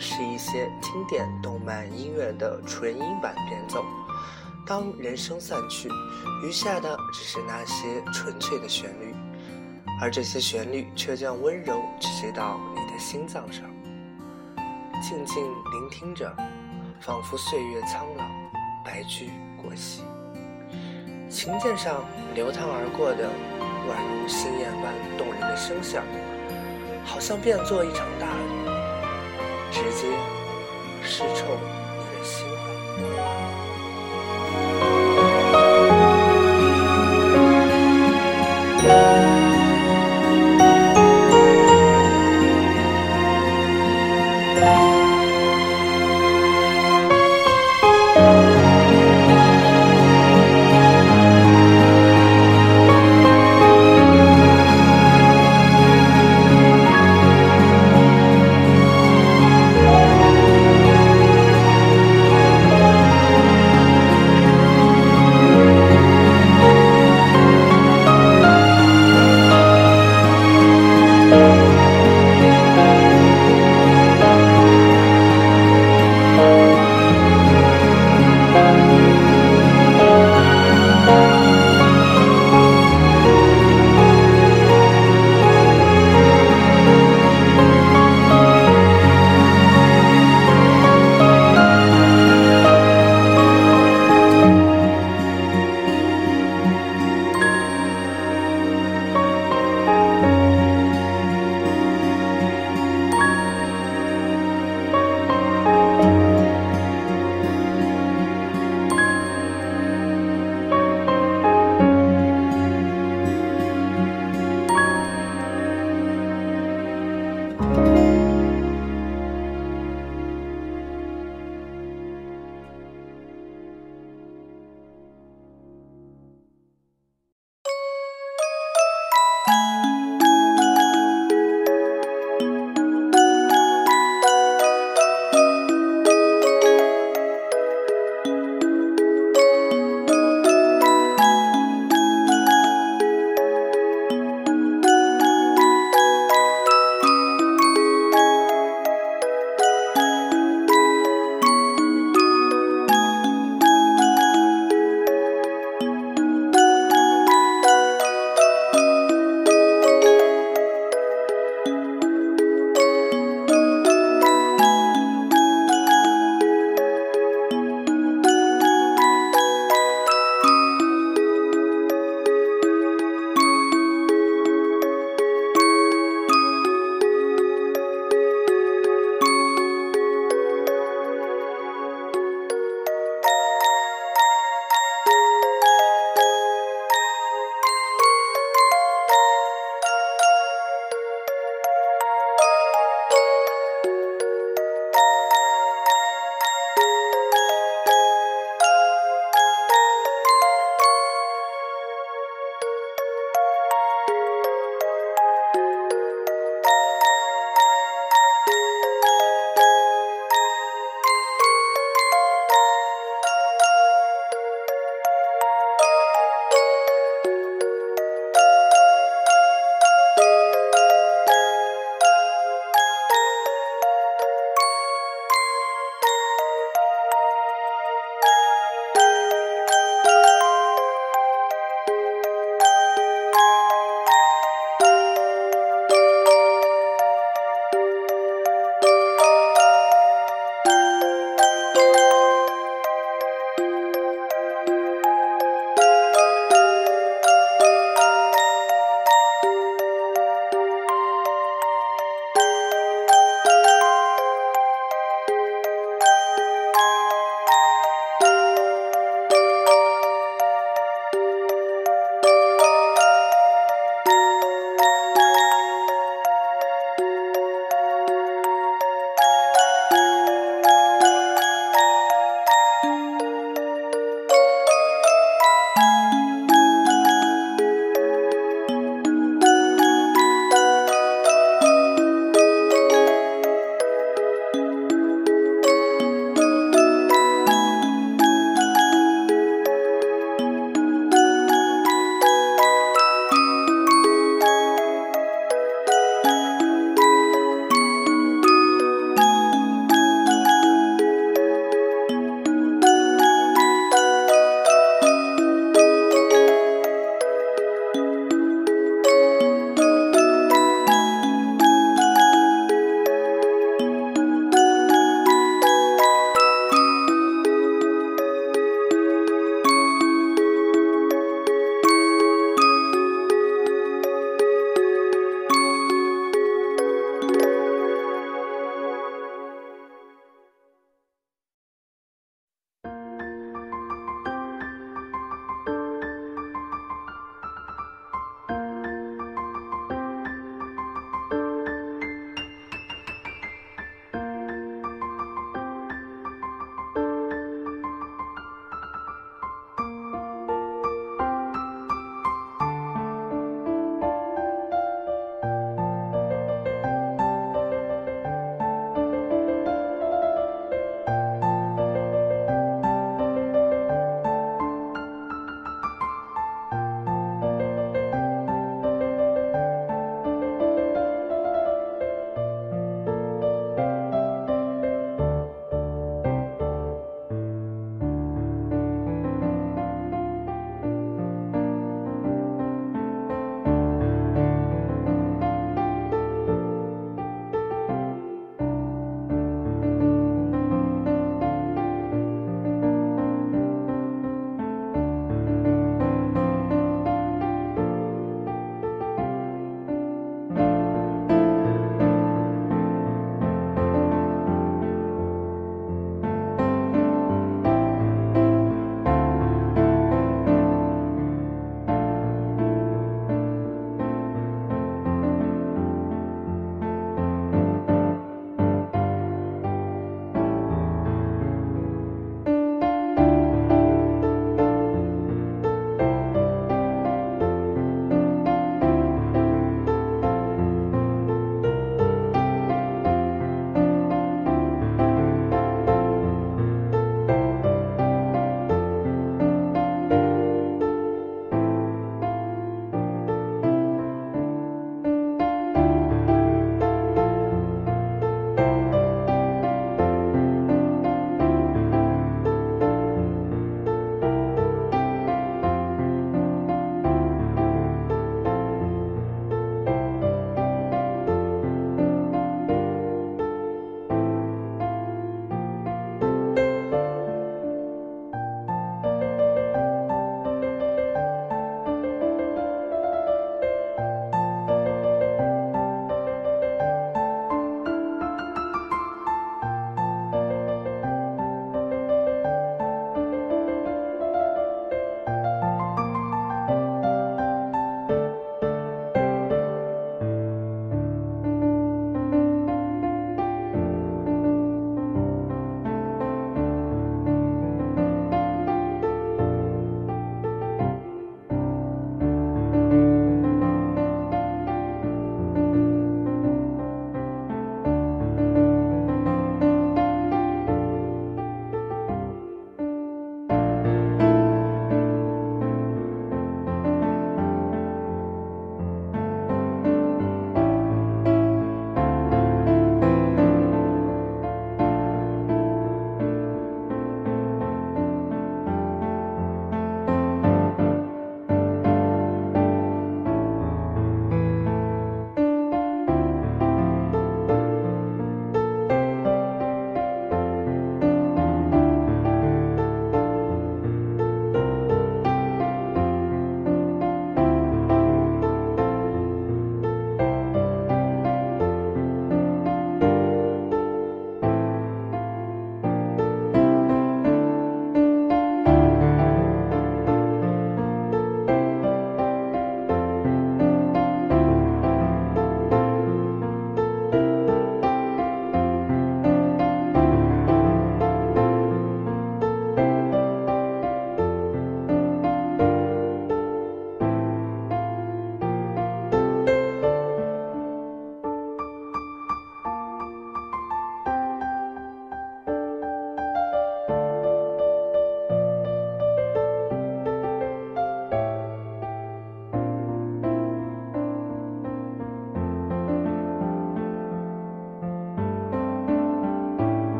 是一些经典动漫音乐的纯音版变奏。当人声散去，余下的只是那些纯粹的旋律，而这些旋律却将温柔直接到你的心脏上。静静聆听着，仿佛岁月苍老，白驹过隙。琴键上流淌而过的，宛如星焰般动人的声响，好像变作一场大雨，直接是冲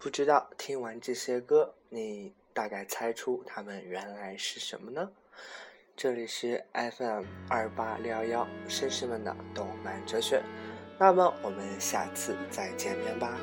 不知道听完这些歌，你大概猜出他们原来是什么呢？这里是 FM 二八六幺幺绅士们的动漫哲学，那么我们下次再见面吧。